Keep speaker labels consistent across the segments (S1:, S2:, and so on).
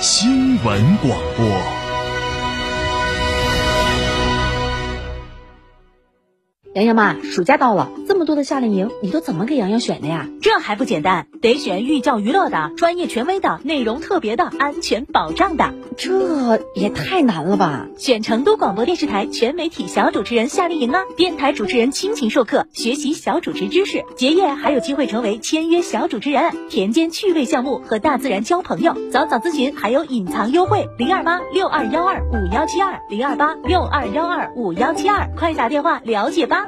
S1: 新闻广播。
S2: 洋洋妈，暑假到了，这么多的夏令营，你都怎么给洋洋选的呀？
S3: 这还不简单，得选寓教于乐的、专业权威的、内容特别的、安全保障的。
S2: 这也太难了吧！
S3: 选成都广播电视台全媒体小主持人夏令营啊，电台主持人亲情授课，学习小主持知识，结业还有机会成为签约小主持人，田间趣味项目和大自然交朋友。早早咨询还有隐藏优惠，零二八六二幺二五幺七二零二八六二幺二五幺七二，快打电话了解吧。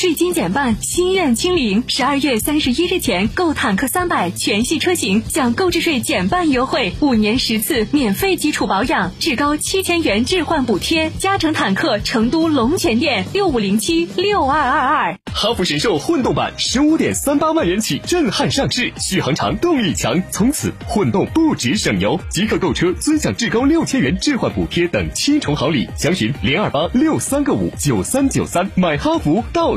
S4: 税金减半，心愿清零。十二月三十一日前购坦克三百全系车型，享购置税减半优惠，五年十次免费基础保养，至高。七千元置换补贴，嘉诚坦克成都龙泉店六五零七六二二二。
S5: 哈弗神兽混动版十五点三八万元起震撼上市，续航长，动力强，从此混动不止省油。即刻购车尊享至高六千元置换补贴等七重好礼，详询零二八六三个五九三九三，买哈弗到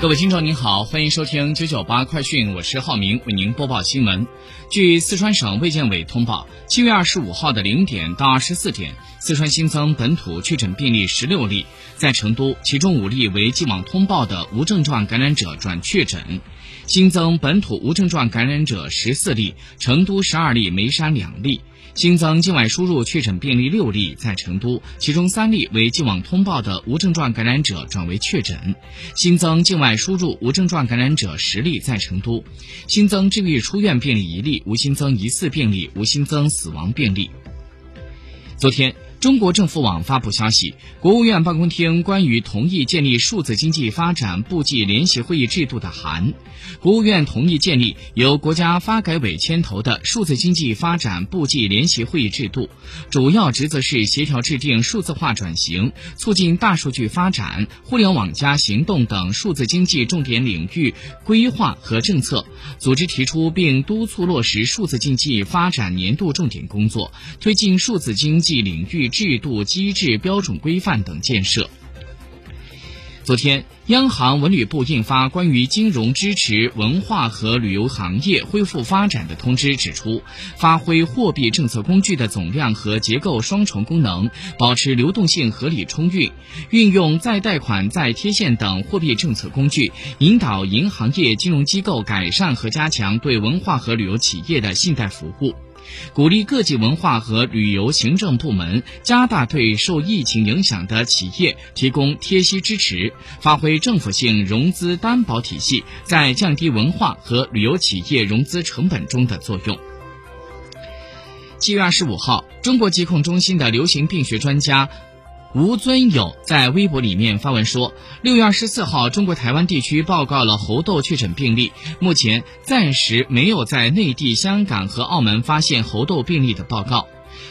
S6: 各位听众您好，欢迎收听九九八快讯，我是浩明，为您播报新闻。据四川省卫健委通报，七月二十五号的零点到二十四点，四川新增本土确诊病例十六例，在成都，其中五例为既往通报的无症状感染者转确诊，新增本土无症状感染者十四例，成都十二例，眉山两例。新增境外输入确诊病例六例，在成都，其中三例为既往通报的无症状感染者转为确诊；新增境外输入无症状感染者十例，在成都；新增治愈出院病例一例，无新增疑似病例，无新增死亡病例。昨天。中国政府网发布消息，国务院办公厅关于同意建立数字经济发展部际联席会议制度的函。国务院同意建立由国家发改委牵头的数字经济发展部际联席会议制度，主要职责是协调制定数字化转型、促进大数据发展、互联网加行动等数字经济重点领域规划和政策，组织提出并督促落实数字经济发展年度重点工作，推进数字经济领域。制度、机制、标准、规范等建设。昨天，央行、文旅部印发关于金融支持文化和旅游行业恢复发展的通知，指出，发挥货币政策工具的总量和结构双重功能，保持流动性合理充裕，运用再贷款、再贴现等货币政策工具，引导银行业金融机构改善和加强对文化和旅游企业的信贷服务。鼓励各级文化和旅游行政部门加大对受疫情影响的企业提供贴息支持，发挥政府性融资担保体系在降低文化和旅游企业融资成本中的作用。七月二十五号，中国疾控中心的流行病学专家。吴尊友在微博里面发文说，六月二十四号，中国台湾地区报告了猴痘确诊病例，目前暂时没有在内地、香港和澳门发现猴痘病例的报告。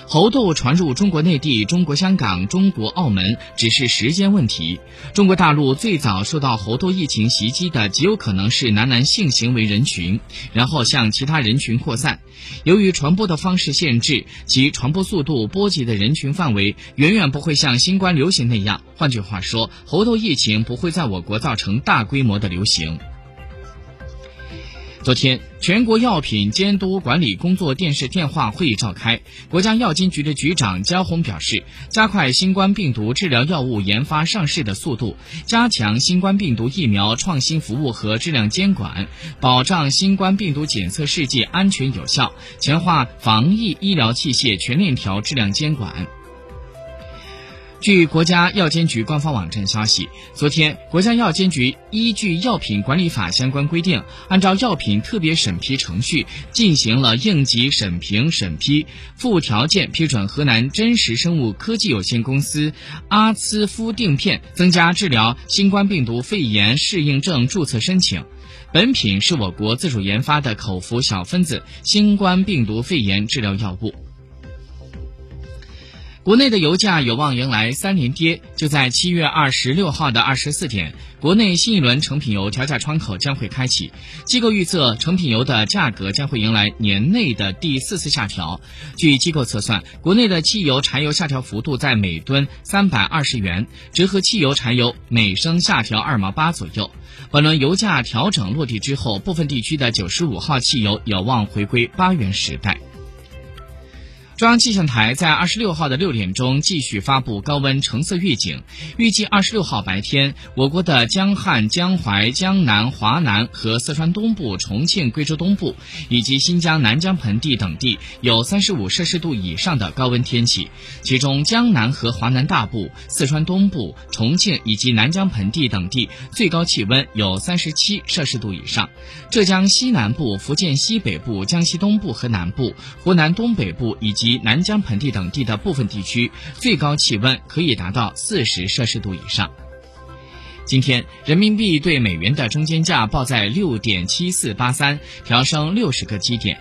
S6: 猴痘传入中国内地、中国香港、中国澳门只是时间问题。中国大陆最早受到猴痘疫情袭击的，极有可能是男男性行为人群，然后向其他人群扩散。由于传播的方式限制，其传播速度、波及的人群范围远远不会像新冠流行那样。换句话说，猴痘疫情不会在我国造成大规模的流行。昨天，全国药品监督管理工作电视电话会议召开。国家药监局的局长焦红表示，加快新冠病毒治疗药物研发上市的速度，加强新冠病毒疫苗创新服务和质量监管，保障新冠病毒检测试剂安全有效，强化防疫医疗器械全链条质量监管。据国家药监局官方网站消息，昨天，国家药监局依据《药品管理法》相关规定，按照药品特别审批程序进行了应急审评审批，附条件批准河南真实生物科技有限公司阿兹夫定片增加治疗新冠病毒肺炎适应症注册申请。本品是我国自主研发的口服小分子新冠病毒肺炎治疗药物。国内的油价有望迎来三连跌。就在七月二十六号的二十四点，国内新一轮成品油调价窗口将会开启。机构预测，成品油的价格将会迎来年内的第四次下调。据机构测算，国内的汽油、柴油下调幅度在每吨三百二十元，折合汽油、柴油每升下调二毛八左右。本轮油价调整落地之后，部分地区的九十五号汽油有望回归八元时代。中央气象台在二十六号的六点钟继续发布高温橙色预警，预计二十六号白天，我国的江汉、江淮、江南、华南和四川东部、重庆、贵州东部以及新疆南疆盆地等地有三十五摄氏度以上的高温天气，其中江南和华南大部、四川东部、重庆以及南疆盆地等地最高气温有三十七摄氏度以上，浙江西南部、福建西北部、江西东部和南部、湖南东北部以及及南疆盆地等地的部分地区最高气温可以达到四十摄氏度以上。今天，人民币对美元的中间价报在六点七四八三，调升六十个基点。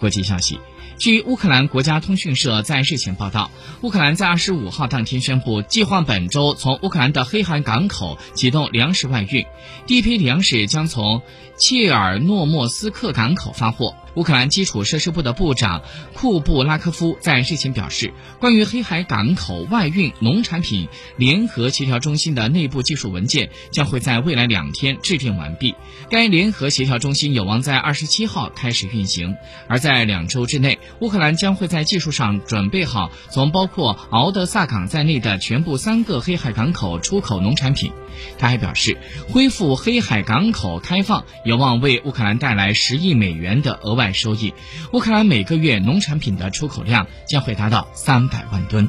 S6: 国际消息。据乌克兰国家通讯社在日前报道，乌克兰在二十五号当天宣布，计划本周从乌克兰的黑海港口启动粮食外运，第一批粮食将从切尔诺莫斯克港口发货。乌克兰基础设施部的部长库布拉科夫在日前表示，关于黑海港口外运农产品联合协调中心的内部技术文件将会在未来两天制定完毕。该联合协调中心有望在二十七号开始运行，而在两周之内，乌克兰将会在技术上准备好从包括敖德萨港在内的全部三个黑海港口出口农产品。他还表示，恢复黑海港口开放有望为乌克兰带来十亿美元的额外收益。乌克兰每个月农产品的出口量将会达到三百万吨。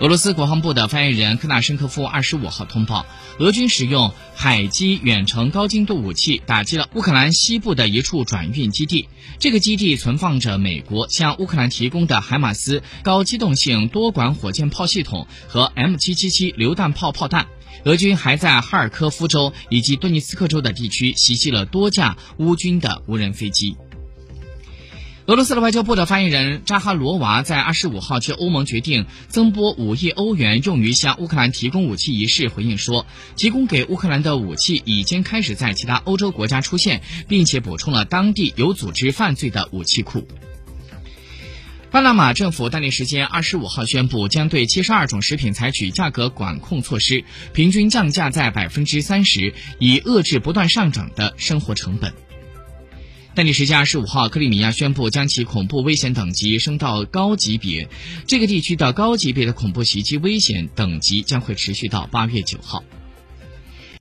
S6: 俄罗斯国防部的发言人科纳申科夫二十五号通报，俄军使用海基远程高精度武器打击了乌克兰西部的一处转运基地。这个基地存放着美国向乌克兰提供的海马斯高机动性多管火箭炮系统和 M 七七七榴弹炮炮弹。俄军还在哈尔科夫州以及顿涅茨克州的地区袭击了多架乌军的无人飞机。俄罗斯的外交部的发言人扎哈罗娃在二十五号就欧盟决定增拨五亿欧元用于向乌克兰提供武器一事回应说，提供给乌克兰的武器已经开始在其他欧洲国家出现，并且补充了当地有组织犯罪的武器库。巴拿马政府当地时间二十五号宣布，将对七十二种食品采取价格管控措施，平均降价在百分之三十，以遏制不断上涨的生活成本。当地时间二十五号，克里米亚宣布将其恐怖危险等级升到高级别。这个地区的高级别的恐怖袭击危险等级将会持续到八月九号。